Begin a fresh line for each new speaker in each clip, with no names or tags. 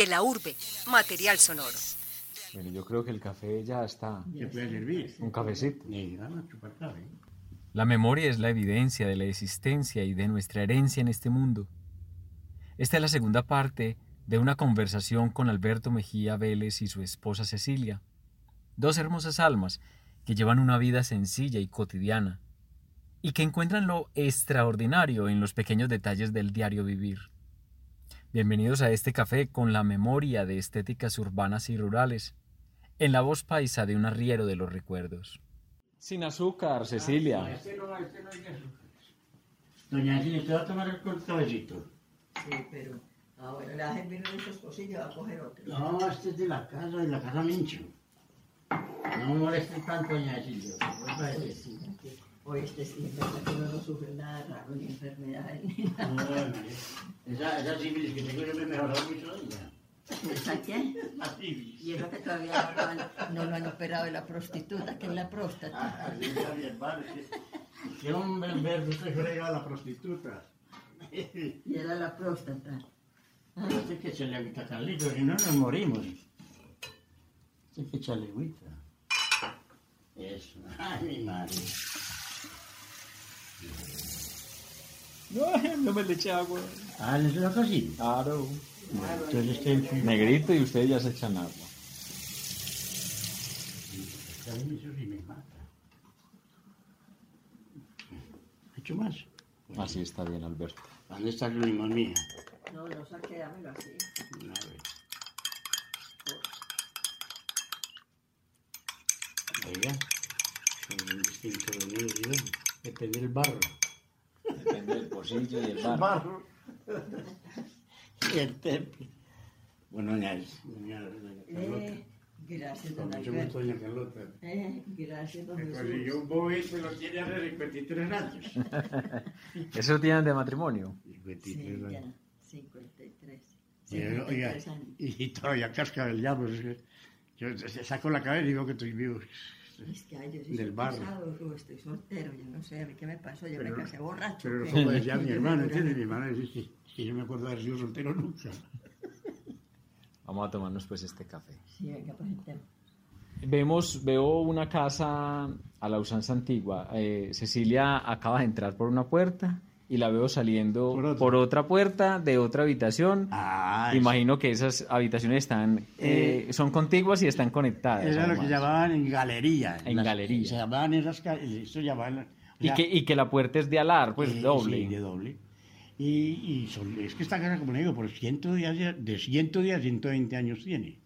de la urbe, material sonoro.
Bueno, yo creo que el café ya está.
¿Qué puede servir?
Un cafecito. La memoria es la evidencia de la existencia y de nuestra herencia en este mundo. Esta es la segunda parte de una conversación con Alberto Mejía Vélez y su esposa Cecilia, dos hermosas almas que llevan una vida sencilla y cotidiana, y que encuentran lo extraordinario en los pequeños detalles del diario vivir. Bienvenidos a este café con la memoria de estéticas urbanas y rurales, en la voz paisa de un arriero de los recuerdos. Sin azúcar, Cecilia.
No, este no, este no hay azúcar. Doña Cecilia, ¿te va a tomar el cabecito?
Sí, pero ahora la gente vino de esos cosillos va a coger otro.
No, este es de la casa, de la casa Mincho. No me moleste tanto, doña Cecilia. A
Pues sí, que este sí, es verdad que no sufre nada raro, ni enfermedades, ni nada.
Esa, esa sífilis que tengo yo me mejoró mucho ya.
¿Sabes qué?
La sífilis.
Y eso que todavía no lo, han, no lo han operado de la prostituta, que es la próstata.
Ah, así está mi hermano. que- Que hombre en verde usted frega a la prostituta.
Y era la próstata.
Hay que echarle agüita a Carlito, si no nos morimos. Hay que echarle agüita. Eso. Ay, mi madre.
No, no me le eché agua.
Ah, ¿les lo así?
Claro.
Entonces este...
Negrito y ustedes ya se echan agua.
Está eso sí me mata. ¿Ha hecho más?
Así está bien, Alberto.
¿Dónde está el limón mía?
No, no saqué, dámelo así.
A ver. Oiga, son un distinto de mí, digo. Depende del barro.
Depende del pocillo y el
barro. y el temple. Bueno, doña, doña, doña Carlota.
Eh, gracias,
Con
don
mucho gusto, doña Carlota.
Eh, gracias, don
Me
Jesús.
consiguió un bobito y lo tiene hace 53 años.
¿Eso tienen de matrimonio?
53
Sí, ya,
años.
53.
Y, oiga,
53 años.
y, y todavía casca del diablo. Yo saco la cabeza y digo que estoy vivo.
Es que ay, yo sí
Del barro.
casado, yo estoy soltero, yo no sé, a mí qué me pasó, yo
Pero-
me casé borracho.
Pero
¿qué?
como decía mi hermano, ¿entiendes? Mi hermano dice que, que yo me acuerdo de haber sido soltero nunca.
Vamos a tomarnos pues este café.
Sí, venga, pues el tema.
Vemos, veo una casa a la usanza antigua. Eh, Cecilia acaba de entrar por una puerta y la veo saliendo
Por
por
otra.
puerta de otra habitación.
Ah,
Imagino que esas habitaciones están, eh, son contiguas y están conectadas.
Era lo que
además.
llamaban en galería.
En
Las-
galería.
Se llamaban esas Esto llamaban. o
y,
sea,
que, y que la puerta es de alar, pues
eh,
doble.
Sí, de doble. Y, y son- es que esta casa, como le digo, por 110, ya- de 110 a 120 años tiene.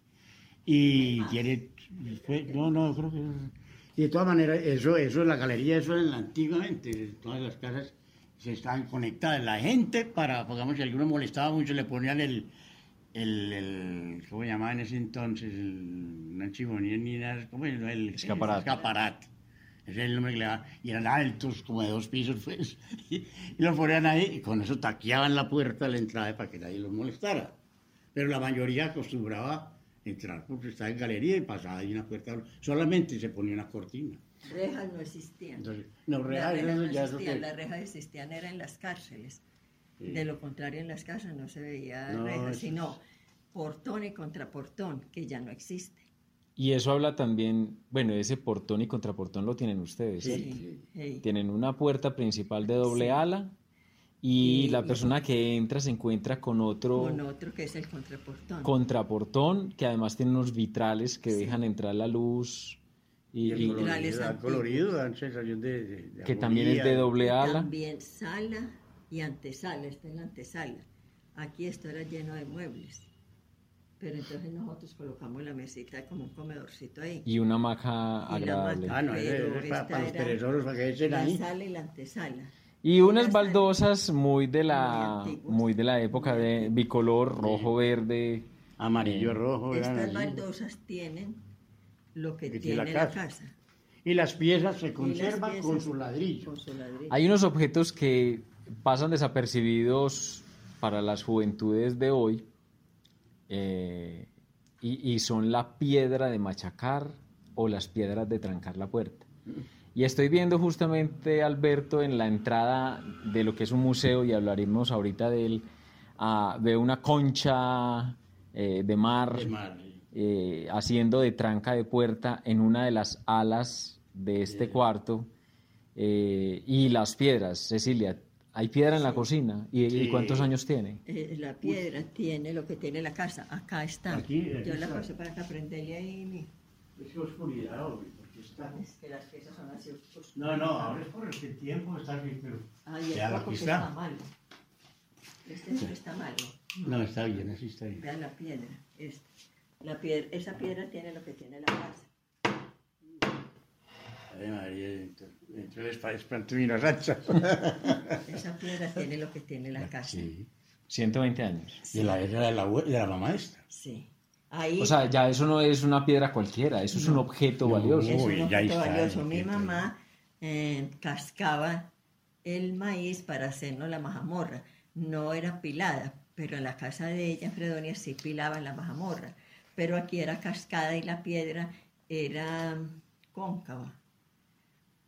Y tiene. fue- no, no, creo que. Y de todas maneras, eso, eso, la galería, eso en la- antiguamente, todas las casas se estaban conectadas. La gente, para, digamos, si alguno molestaba mucho, le ponían el. El, el, ¿Cómo se llamaba en ese entonces? El, no chimonía ni nada. ¿Cómo es? El
Escaparate.
escaparate. Ese es el nombre que le daban. Y eran altos, como de dos pisos, pues. Y, y los ponían ahí y con eso taqueaban la puerta de la entrada para que nadie los molestara. Pero la mayoría acostumbraba entrar porque estaba en galería y pasaba ahí una puerta. Solamente se ponía una cortina.
Rejas no existían.
Entonces, no, rejas,
rejas
eso
no
ya eso
existían,
que-
las rejas existían era en las cárceles.
Sí.
De lo contrario, en las casas no se veía
No,
rejas, sino portón y contraportón, que ya no existe.
Y eso habla también, bueno, ese portón y contraportón lo tienen ustedes.
Sí.
Sí.
Tienen una puerta principal de doble ala y
Y-
la persona que entra se encuentra con otro
Con otro que es el contraportón.
contraportón que además tiene unos vitrales que dejan entrar la luz y,
Y el colorido, dan
antiguos.
colorido, dan sensación de, de- de
que también es de doble ala.
También sala y antesala, está en la antesala. Aquí esto era lleno de muebles. Pero entonces nosotros colocamos la mesita como un comedorcito ahí.
y una
la
agradable.
Ah, no, ese es para,
esta
para los perezosos, para que echen
la
ahí.
sala y la antesala.
Y unas baldosas muy de la
Muy
de la época de bicolor, rojo, verde.
Amarillo, rojo, eran
Estas baldosas tienen lo que
Que
tiene
tiene la
la
casa.
casa.
Y las piezas se conservan
piezas
con su ladrillo.
Con su ladrillo.
Hay unos objetos que pasan desapercibidos para las juventudes de hoy eh, y, y son la piedra de machacar o las piedras de trancar la puerta. Y estoy viendo justamente, Alberto, en la entrada de lo que es un museo, y hablaremos ahorita de él, ah, veo una concha eh, de mar,
De mar.
Eh, haciendo de tranca de puerta en una de las alas de este cuarto. eh, y las piedras, Cecilia, ¿hay piedra en la cocina? ¿Y, y
Sí.
cuántos años tiene?
Eh, la piedra tiene lo que tiene la casa. Acá está.
Aquí, aquí
Yo la
está.
puse para acá, prenderle ahí. mi-
Es que oscuridad, hombre, porque está...
Es que las piezas son así. oscuras.
No, no, ahora es por el que el tiempo está aquí, pero...
Ay, el
Ya,
que
está.
está malo. Este sí está malo.
No, está bien, así está bien.
Vean la piedra. Esta. La piedra, esa piedra tiene lo que tiene la casa.
Ay, María, para espanto y una racha.
Esa piedra tiene lo que tiene la casa.
Sí.
120 años.
De la era de la, abue- de la mamá esta.
Sí. Ahí
O sea, ya eso no es una piedra cualquiera, eso es un objeto
No.
valioso.
es
Uy,
un
ya
objeto
está,
valioso. Mi
objeto.
mamá eh, cascaba el maíz para hacernos la mazamorra. No era pilada, pero en la casa de ella, en Fredonia, sí pilaban la mazamorra. Pero aquí era cascada y la piedra era cóncava.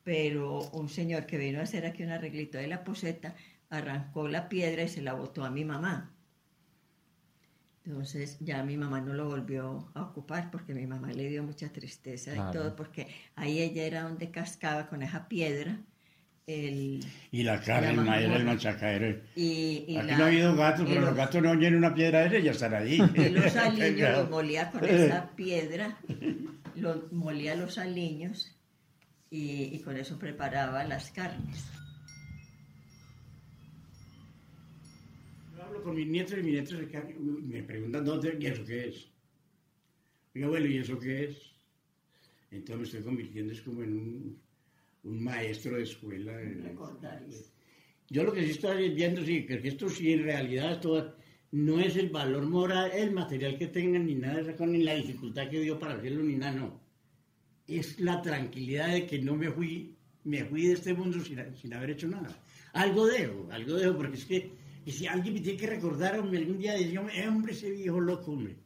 Pero un señor que vino a hacer aquí un arreglito de la poseta arrancó la piedra y se la botó a mi mamá. Entonces ya mi mamá no lo volvió a ocupar porque mi mamá le dio mucha tristeza
Claro.
y todo, porque ahí ella era donde cascaba con esa piedra. El,
Y la carne, el maíz, el machacadero.
y, y
Aquí
la-
no ha habido gatos, pero los
los-
gatos no oyen una piedra de ella, ya están ahí.
Y los aliños los molía con esa piedra, los molía los aliños y, y con eso preparaba las carnes.
Yo hablo con mis nietos y mis nietos me preguntan dónde, ¿y eso qué es? Oiga, abuelo, ¿y eso qué es? Entonces me estoy convirtiendo es como en un, un maestro de escuela. Yo lo que sí estoy viendo, sí, que esto sí en realidad esto no es el valor moral, el material que tengan, ni nada de cosa, ni la dificultad que dio para hacerlo, ni nada, no. Es la tranquilidad de que no me fui, me fui de este mundo sin, sin haber hecho nada. Algo dejo, algo dejo, porque es que y si alguien me tiene que recordar, algún día decía, "Eh, hombre, ese viejo loco, hombre.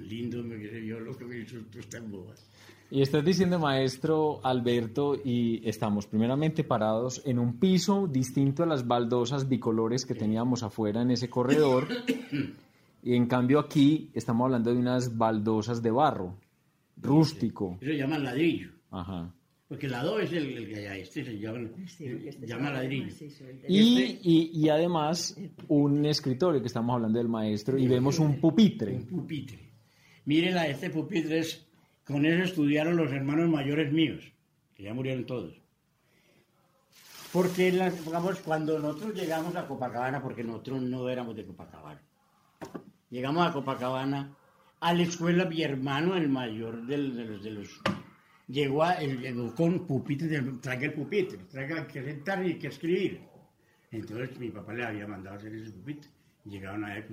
Tan lindo, hombre, que ese viejo loco que hizo tú tan bobas.
Y estás diciendo, maestro Alberto, y estamos primeramente parados en un piso distinto a las baldosas bicolores que teníamos afuera en ese corredor. Y en cambio aquí estamos hablando de unas baldosas de barro, rústico.
Eso se llama ladrillo.
Ajá.
Porque el adobe es el, el que allá, este se llama,
Sí, porque este
llama ladrillo.
Y,
Este-
y, y además un escritorio que estamos hablando del maestro y vemos un pupitre.
Un pupitre. Mírenla, este pupitre es, con eso estudiaron los hermanos mayores míos, que ya murieron todos. Porque, la- digamos, cuando nosotros llegamos a Copacabana, porque nosotros no éramos de Copacabana, llegamos a Copacabana, a la escuela, mi hermano, el mayor de los... De los llegó, a- él llegó con pupitre, traiga el pupitre, traiga que sentar y que escribir. Entonces mi papá le había mandado hacer ese pupitre. Llegaron a él,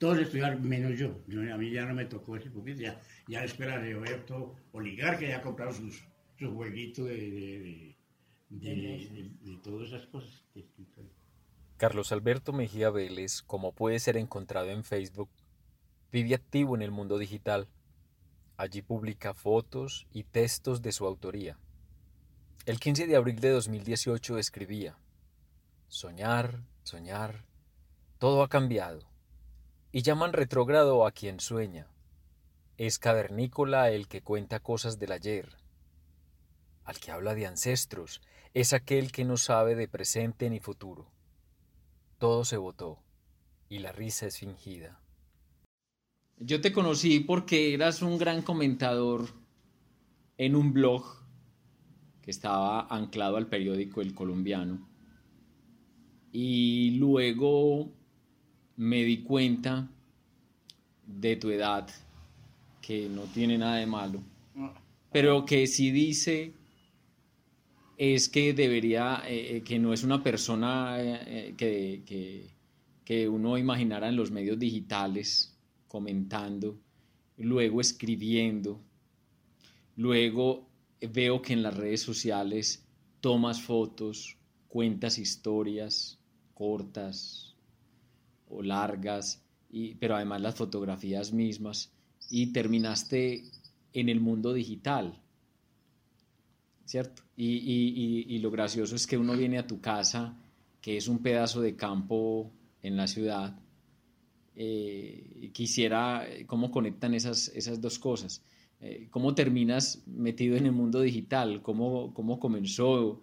todos estudiaron, menos yo. Yo- A mí ya no me tocó ese pupitre. Ya, ya la escuela de Roberto Oligar, que ya ha comprado sus, su jueguito de, de, de, de- de- de todas esas cosas.
Carlos Alberto Mejía Vélez, como puede ser encontrado en Facebook, vive activo en el mundo digital. Allí publica fotos y textos de su autoría. El 15 de abril de 2018 escribía, Soñar, soñar, todo ha cambiado. Y llaman retrógrado a quien sueña. Es cavernícola el que cuenta cosas del ayer. Al que habla de ancestros, es aquel que no sabe de presente ni futuro. Todo se votó y la risa es fingida. Yo te conocí porque eras un gran comentador en un blog que estaba anclado al periódico El Colombiano. Y luego me di cuenta de tu edad, que no tiene nada de malo, pero que sí dice es que debería, eh, eh, que no es una persona eh, que, que, que uno imaginara en los medios digitales comentando, luego escribiendo, luego veo que en las redes sociales tomas fotos, cuentas historias cortas o largas, y, pero además las fotografías mismas, y terminaste en el mundo digital. ¿cierto? Y, y- y- y lo gracioso es que uno viene a tu casa, que es un pedazo de campo en la ciudad, eh, quisiera eh, cómo conectan esas, esas dos cosas. Eh, ¿Cómo terminas metido en el mundo digital? ¿Cómo, cómo comenzó?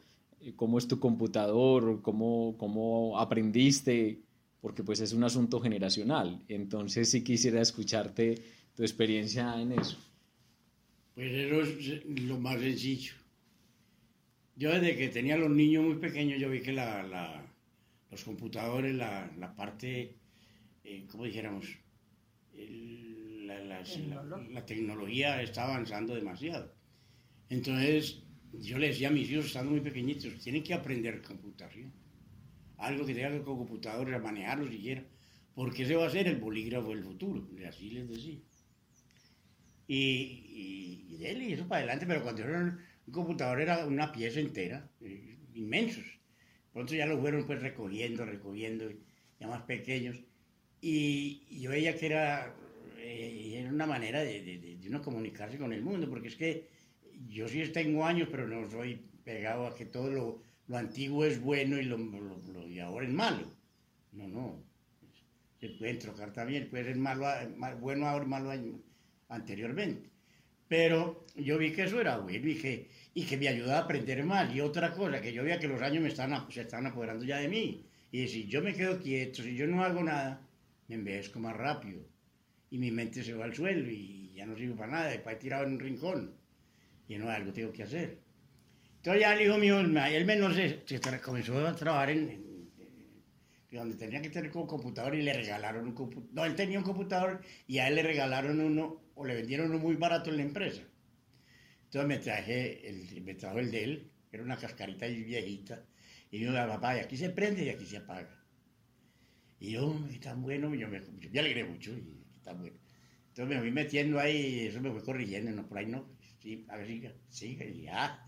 ¿Cómo es tu computador? ¿Cómo, ¿Cómo aprendiste? Porque pues es un asunto generacional. Entonces sí quisiera escucharte tu experiencia en eso.
Pues eso es lo más sencillo. Yo desde que tenía los niños muy pequeños, yo vi que la, la, los computadores, la, la parte, eh, ¿cómo dijéramos? El, la, la, la, tecnología está avanzando demasiado. Entonces, yo le decía a mis hijos, estando muy pequeñitos, tienen que aprender computación. Algo que tenga que con computadores, a manejarlo siquiera. Porque ese va a ser el bolígrafo del futuro. Así les decía. Y, y, y él y eso para adelante, pero cuando era un computador era una pieza entera, eh, inmensos. Pronto ya lo fueron pues recogiendo, recogiendo, ya más pequeños. Y, y yo veía que era, eh, era una manera de, de, de, uno comunicarse con el mundo, porque es que yo sí tengo años, pero no soy pegado a que todo lo, lo antiguo es bueno y lo, lo, lo, y ahora es malo. No, no. Se pueden trocar también, puede ser malo, bueno ahora y malo anteriormente. Pero yo vi que eso era bueno y que, y que me ayudaba a aprender más. Y otra cosa, que yo veía que los años me están, se están apoderando ya de mí. Y si yo me quedo quieto, si yo no hago nada, me envejezco más rápido. Y mi mente se va al suelo y ya no sirve para nada. Después he tirado en un rincón. Y no, algo tengo que hacer. Entonces ya el hijo mío, él menos se, se comenzó a trabajar en, donde tenía que tener como computador y le regalaron un computador. No, él tenía un computador y a él le regalaron uno o le vendieron uno muy barato en la empresa. Entonces me traje, el, me trajo el de él, era una cascarita viejita, y yo, papá, y aquí se prende y aquí se apaga. Y yo, qué tan bueno, yo me, yo me alegré mucho, y qué tan bueno. Entonces me fui metiendo ahí, y eso me fue corrigiendo, no, por ahí no, sí, a ver, siga, siga, y ya.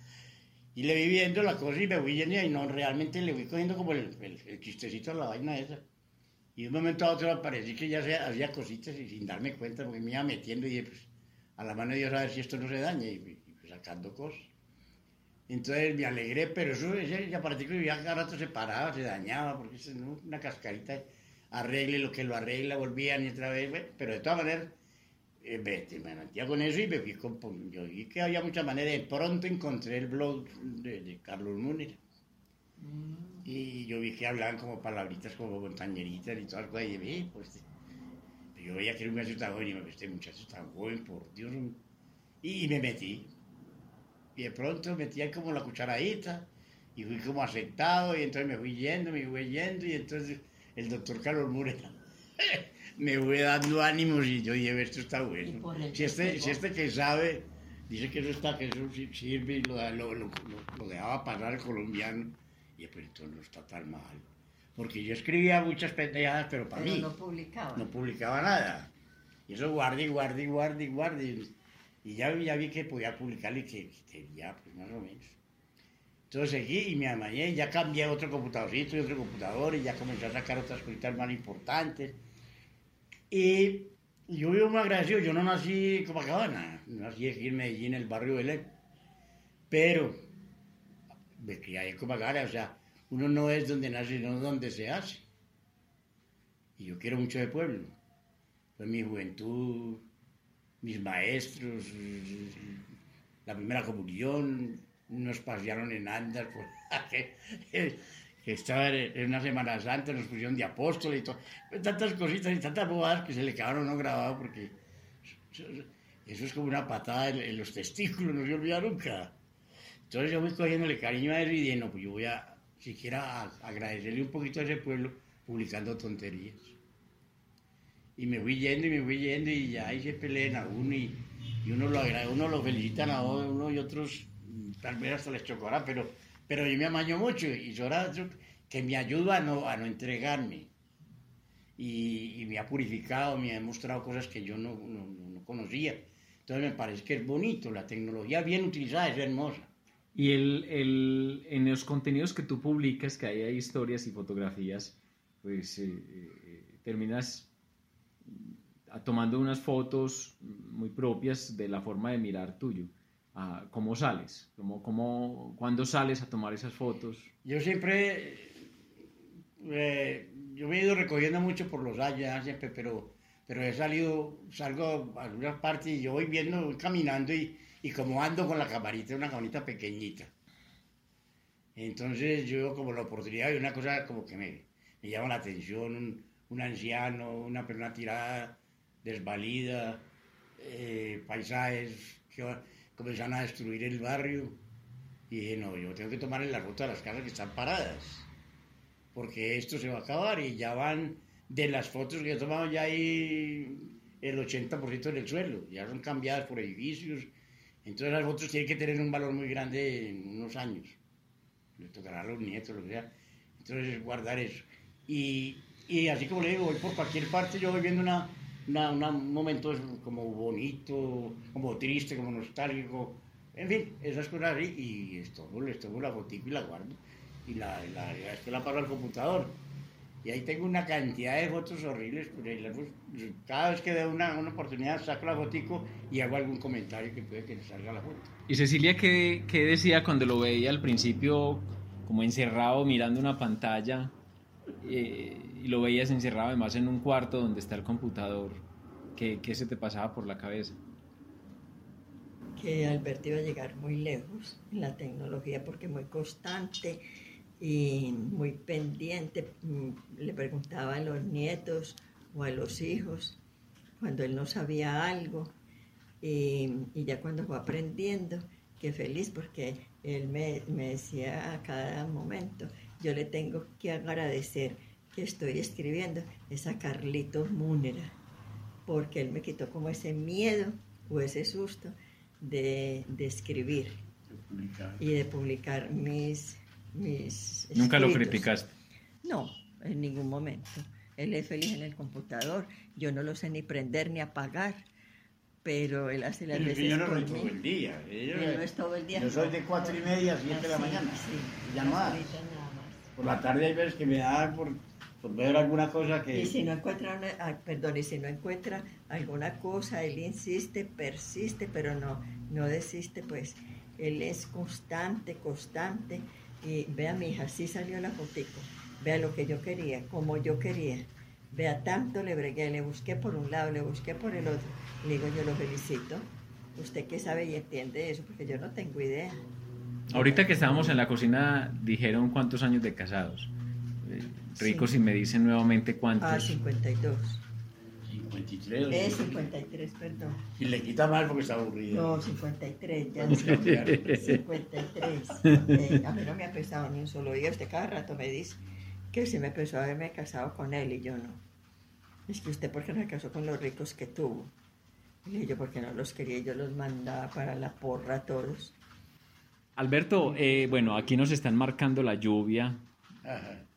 Y le vi viendo la cosa y me fui yendo, y no, realmente le fui cogiendo como el, el, el chistecito a la vaina esa. Y de un momento a otro parecía que ya se, hacía cositas y sin darme cuenta, porque me iba metiendo y pues, a la mano de Dios a ver si esto no se daña, y, y pues, sacando cosas. Entonces me alegré, pero eso ese aparato que ya cada rato se paraba, se dañaba, porque es una cascarita, arregle lo que lo arregla, volvían y otra vez, bueno, pero de todas maneras, eh, me metía con eso y me fui con, yo vi que había muchas maneras, de pronto encontré el blog de, de Carlos Múnera. Mm. Y yo vi que hablaban como palabritas, como montañeritas y todas cosas. Y dije, pues, yo veía que era un muchacho tan joven y me este muchacho tan joven, por Dios. Y, y me metí. Y de pronto metí ahí como la cucharadita y fui como aceptado y entonces me fui yendo, me fui yendo y entonces el doctor Carlos Mureta me fue dando ánimos y yo dije, esto está bueno. Si este, si este que sabe dice que eso está, que eso sirve y lo, lo, lo, lo dejaba pasar el colombiano y pues entonces no está tan mal. Porque yo escribía muchas pendejadas, pero para
pero
mí.
no publicaba.
No publicaba nada. Y eso guardé, guardé, guardé, guardé. Y ya, ya vi que podía publicar y que, que ya, pues más o menos. Entonces seguí y me amañé, ya cambié otro computadorcito y otro computador y ya comencé a sacar otras cositas más importantes. Y yo vivo muy agradecido, yo no nací en Copacabana, nací aquí en Medellín, en el barrio Belén. Pero me crié en Copacabana, o sea, uno no es donde nace, sino donde se hace. Y yo quiero mucho de pueblo. Fue mi juventud, mis maestros, la primera comunión, nos pasearon en andas por que, estaba en una Semana Santa, nos pusieron de apóstol y todo. Tantas cositas y tantas bobadas que se le quedaron no grabadas porque eso es como una patada en, en los testículos, no se olvida nunca. Entonces yo voy cogiéndole cariño a eso y dije, no, pues yo voy a, siquiera a agradecerle un poquito a ese pueblo publicando tonterías. Y me fui yendo y me fui yendo y ya ahí se pelean a uno y, y uno, lo agrade, uno lo felicitan a uno y otros tal vez hasta les chocará, pero, pero yo me amaño mucho y yo ahora que me ayuda a no, a no entregarme. Y, y, me ha purificado, me ha mostrado cosas que yo no, no, no conocía. Entonces me parece que es bonito, la tecnología bien utilizada es hermosa.
Y el, el, en los contenidos que tú publicas, que hay, hay historias y fotografías, pues eh, eh, terminas tomando unas fotos muy propias de la forma de mirar tuyo. Ah, ¿Cómo sales? ¿Cómo, cómo, ¿Cuándo sales a tomar esas fotos?
Yo siempre, eh, yo me he ido recogiendo mucho por los años siempre, pero, pero he salido, salgo a algunas partes y yo voy viendo, voy caminando y, y como ando con la camarita, una camarita pequeñita. Entonces yo como la oportunidad y una cosa como que me, llama la atención, un, anciano, una persona tirada, desvalida, eh, paisajes comenzaron a destruir el barrio. Y dije, no, yo tengo que tomar la ruta de las casas que están paradas, porque esto se va a acabar y ya van, de las fotos que he tomado ya hay el 80% del suelo, ya son cambiadas por edificios. Entonces las fotos tienen que tener un valor muy grande en unos años. Le tocará a los nietos, lo que sea. Entonces guardar eso. Y, y así como le digo, voy por cualquier parte, yo voy viendo una, una- una- un momento como bonito, como triste, como nostálgico. En fin, esas cosas así. Y esto, les tomo la fotico y la guardo. Y la, la, después la paso al computador. Y ahí tengo una cantidad de fotos horribles. pues, ahí Cada vez que veo una, una oportunidad, saco la fotico y hago algún comentario que puede que salga la foto.
¿Y Cecilia qué, qué decía cuando lo veía al principio como encerrado mirando una pantalla eh, y lo veías encerrado además en un cuarto donde está el computador? ¿Qué, qué se te pasaba por la cabeza?
que Alberto iba a llegar muy lejos en la tecnología porque muy constante y muy pendiente. Mm, Le preguntaba a los nietos o a los hijos cuando él no sabía algo y, y ya cuando fue aprendiendo, que feliz porque él me, me decía a cada momento, yo le tengo que agradecer que estoy escribiendo es a Carlitos Múnera porque él me quitó como ese miedo o ese susto de, de escribir y de publicar mis, mis
Nunca lo
escritos.
criticaste.
No, en ningún momento. Él es feliz en el computador. Yo no lo sé ni prender ni apagar, pero él hace las
Pero
veces
yo no lo todo el día. Yo,
Él no es todo el día.
yo soy de cuatro y media a siete de la
Así,
mañana.
sí.
Ya no más. Por la tarde hay veces que me da por, por ver alguna cosa que...
Y si no encuentra, una- ah, perdón, y si no encuentra alguna cosa, él insiste, persiste, pero no, no desiste, pues él es constante, constante. Y vea, mi hija, sí salió la fotico. Vea lo que yo quería, como yo quería. Vea, tanto le bregué, le busqué por un lado, le busqué por el otro. Le digo, yo lo felicito. Usted que sabe y entiende eso, porque yo no tengo idea.
Ahorita que estábamos en la cocina dijeron cuántos años de casados. Eh, Rico
Sí.
si me dicen nuevamente cuántos.
Ah, 52.
53. o
Es
53.
53, perdón.
Y le quita mal porque está aburrido.
No, 53, ya
Vamos a cambiar.
53. Eh, a mí no me ha pesado ni un solo día. Usted cada rato me dice que se me pesó haberme casado con él y yo no. Es que usted, ¿por qué no se casó con los ricos que tuvo? Y yo, porque no los quería, yo los mandaba para la porra a todos.
Alberto, eh, bueno, aquí nos están marcando la lluvia.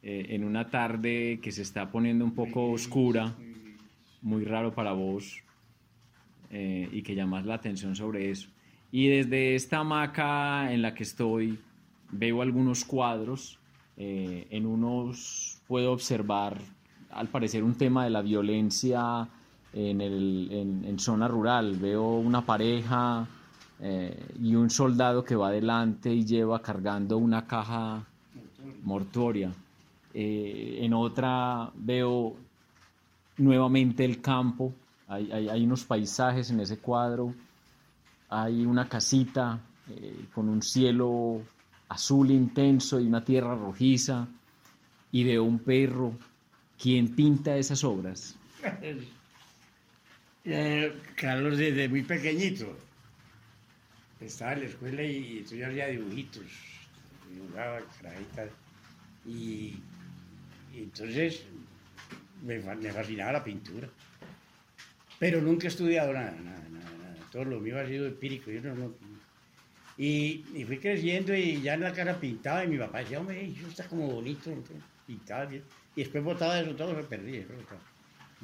Eh, en una tarde que se está poniendo un poco oscura, muy raro para vos, eh, y que llamas la atención sobre eso. Y desde esta hamaca en la que estoy, veo algunos cuadros. eh, en unos puedo observar, al parecer, un tema de la violencia en, el, en, en zona rural. Veo una pareja eh, y un soldado que va adelante y lleva cargando una caja mortuoria. Eh, en otra veo nuevamente el campo, hay, unos paisajes en ese cuadro, hay una casita eh, con un cielo azul intenso y una tierra rojiza, y veo un perro. ¿Quién pinta esas obras?
Eh, Carlos desde muy pequeñito estaba en la escuela y yo hacía dibujitos, dibujaba carajitas y, entonces me, fa- me fascinaba la pintura. Pero nunca he estudiado nada, nada, nada. Todo lo mío ha sido empírico. Yo no, y, fui creciendo y ya en la casa pintaba y mi papá decía, hombre, eso está como bonito, entonces, pintaba. Y después botaba eso todo, se perdía.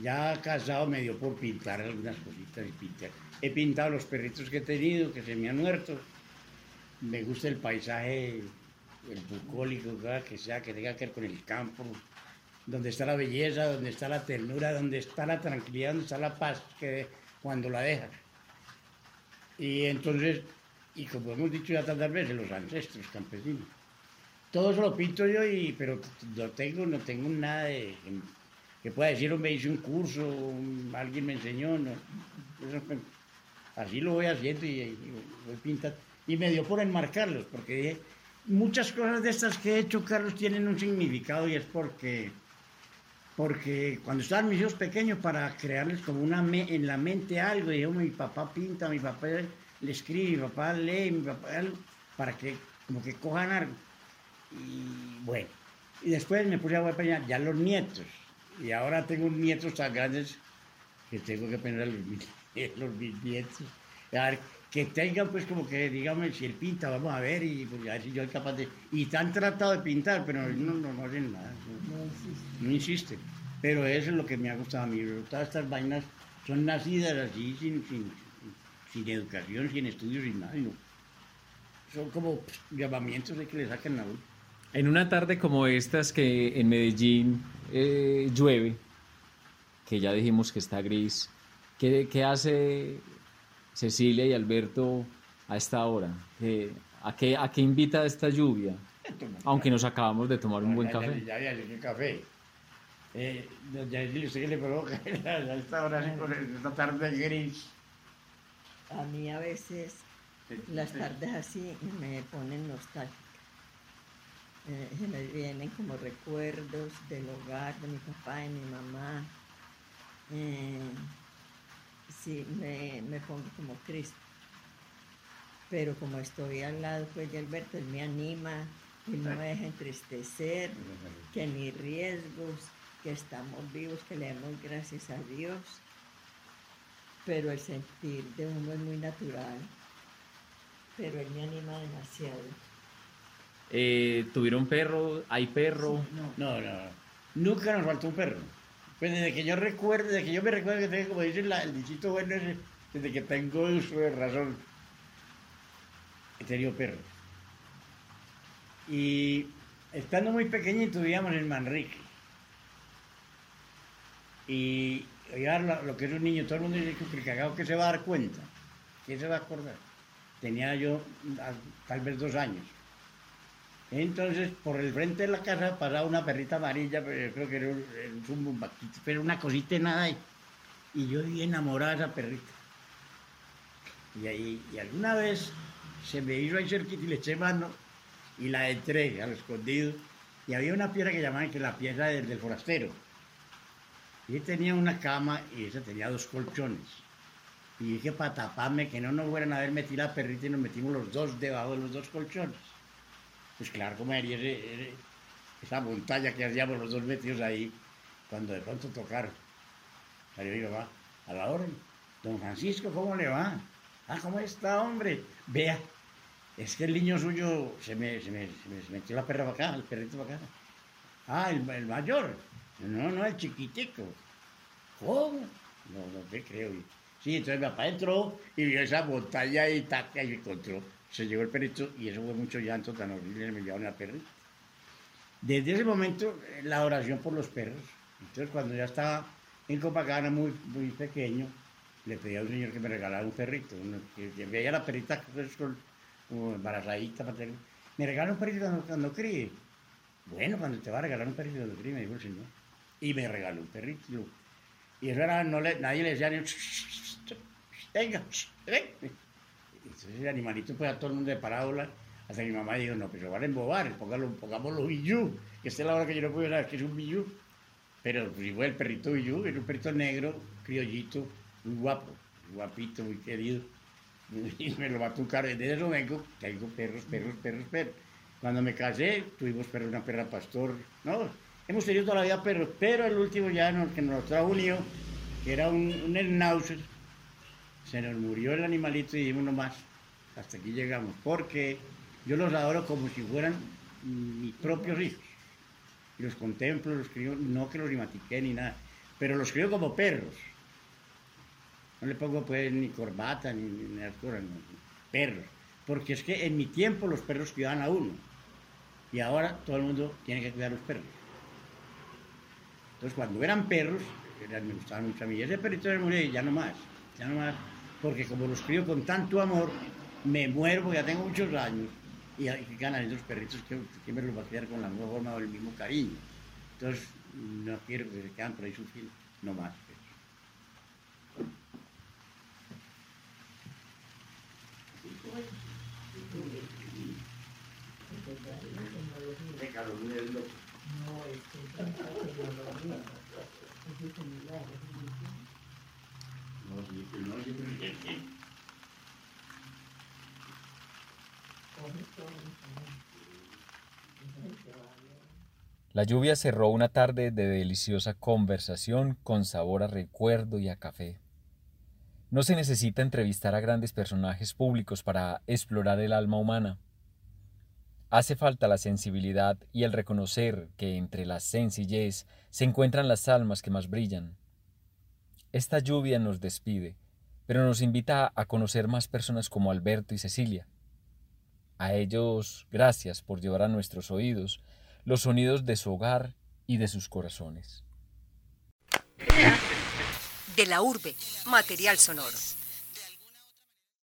Ya casado me dio por pintar algunas cositas y pintar. He pintado los perritos que he tenido, que se me han muerto. Me gusta el paisaje, el bucólico, cada que sea, que tenga que ver con el campo, donde está la belleza, donde está la ternura, donde está la tranquilidad, donde está la paz, que cuando la dejas. Y entonces, y como hemos dicho ya tantas veces, los ancestros campesinos. Todo eso lo pinto yo, y, pero no tengo, no tengo nada de, que pueda decir, me hice un curso, un- alguien me enseñó, no. Eso, pues, así lo voy haciendo y, y voy pintando. Y me dio por enmarcarlos, porque dije, muchas cosas de estas que he hecho, Carlos, tienen un significado y es porque, porque cuando estaban mis hijos pequeños, para crearles como una me- en la mente algo, dije, mi papá pinta, mi papá le escribe, mi papá lee, mi papá algo, para que como que cojan algo. Y bueno, y después me puse a allá, ya los nietos. Y ahora tengo nietos tan grandes que tengo que pensar en los, los mis nietos. A ver, que tengan pues como que, dígame, si él pinta, vamos a ver, y pues, a ver si yo soy capaz de... Y te han tratado de pintar, pero no, no, no hacen nada. No, no insisten. Pero eso es lo que me ha gustado a mí. Todas estas vainas son nacidas así, sin, sin, sin educación, sin estudios, sin nada. no. Son como pues, llamamientos de que le saquen a uno.
En una tarde como estas que en Medellín eh, llueve, que ya dijimos que está gris, ¿qué, qué hace Cecilia y Alberto a esta hora? ¿Qué- a, qué, ¿A qué invita esta lluvia? Aunque nos acabamos de tomar un buen
Ya, ya,
café.
Ya, ya, ya, ya, café. Eh, ya ya, ¿usted qué le provoca a esta hora, así, con esta tarde gris?
A mí a veces las tardes así me ponen nostálgica. Eh, se me vienen como recuerdos del hogar de mi papá, de mi mamá. Eh, sí, me, me pongo como triste. Pero como estoy al lado pues, de Alberto, él me anima, él no me deja entristecer, que ni riesgos, que estamos vivos, que le demos gracias a Dios. Pero el sentir de uno es muy natural. Pero él me anima demasiado.
Eh, ¿Tuvieron perro? ¿Hay perro?
No, no, no. Nunca nos faltó un perro. Pues desde que yo recuerdo, desde que yo me recuerdo que tengo, como dice el dichito bueno, ese, desde que tengo uso de razón, he tenido perros. Y estando muy pequeñito vivíamos en Manrique. Y oiga, lo, lo que es un niño, todo el mundo dice que el cagado que se va a dar cuenta, que se va a acordar. Tenía yo ah, tal vez dos años. Entonces, por el frente de la casa pasaba una perrita amarilla, pero yo creo que era un, un pero una cosita de nada ahí. Y yo vi enamorada de esa perrita. Y, ahí, y alguna vez se me hizo ahí cerquita y le eché mano y la entré al escondido. Y había una piedra que llamaban que la piedra del, del forastero. Y tenía una cama y esa tenía dos colchones. Y dije para taparme que no nos fueran a ver metido la perrita y nos metimos los dos debajo de los dos colchones. Pues claro, como haría esa montaña que hacíamos los dos metidos ahí, cuando de pronto tocaron. Salió mi mamá, a la orden. Don Francisco, ¿cómo le va? Ah, ¿cómo está, hombre? Vea, es que el niño suyo se me, se me, se me- metió la perra para el perrito para. Ah, el, el mayor. No, no, el chiquitico. ¿Cómo? No, no te creo. Sí, entonces mi papá entró y vio esa montaña y taca y encontró. Se llevó el perrito y eso fue mucho llanto tan horrible, me llevaron al perrito. Desde ese momento, eh, la oración por los perros. Entonces, cuando ya estaba en Copacabana, muy, muy pequeño, le pedí a un señor que me regalara un perrito. uno que, veía la perrita pues, con, como embarazadita. Me regala un perrito cuando, críe. Bueno, cuando te va a regalar un perrito cuando críe, me dijo el señor. Y me regaló un perrito. Y eso era, no le, nadie le decía ni, venga, ven. Entonces el animalito pues a todo el mundo de parábola, hasta mi mamá dijo, no, pues lo van a embobar, póngalo, pongámoslo billú, que esta es la hora que yo no puedo saber que es un billú. Pero pues, si fue el perrito billú, era un perrito negro, criollito, muy guapo, guapito, muy querido. Y me lo carro. Desde eso vengo, tengo perros, perros, perros, perros. Cuando me casé, tuvimos perros, una perra pastor. No, hemos tenido toda la vida perros, pero el último ya que nos trajo un hijo, que era un, un se nos murió el animalito y dijimos no más. Hasta aquí llegamos. Porque yo los adoro como si fueran mis propios hijos. Y los contemplo, los crío, no que los rimatiqué ni nada, pero los crío como perros. No le pongo pues ni corbata ni, ni las perros. Porque es que en mi tiempo los perros cuidaban a uno. Y ahora todo el mundo tiene que cuidar a los perros. Entonces cuando eran perros, me gustaban mucho a mí. Ese perrito se murió y ya no más, ya no más. Porque como los crío con tanto amor, me porque ya tengo muchos años. Y que ganar esos perritos que, que me los va a criar con la misma forma o el mismo cariño. Entonces no quiero que se quedan por ahí sufriendo, no más.
La lluvia cerró una tarde de deliciosa conversación con sabor a recuerdo y a café. No se necesita entrevistar a grandes personajes públicos para explorar el alma humana. Hace falta la sensibilidad y el reconocer que entre la sencillez se encuentran las almas que más brillan. Esta lluvia nos despide, pero nos invita a conocer más personas como Alberto y Cecilia. A ellos, gracias por llevar a nuestros oídos los sonidos de su hogar y de sus corazones.
De la urbe, material sonoro.